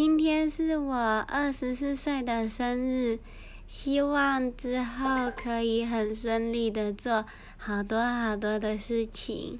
今天是我二十四岁的生日希望之后可以很顺利的做好多好多的事情。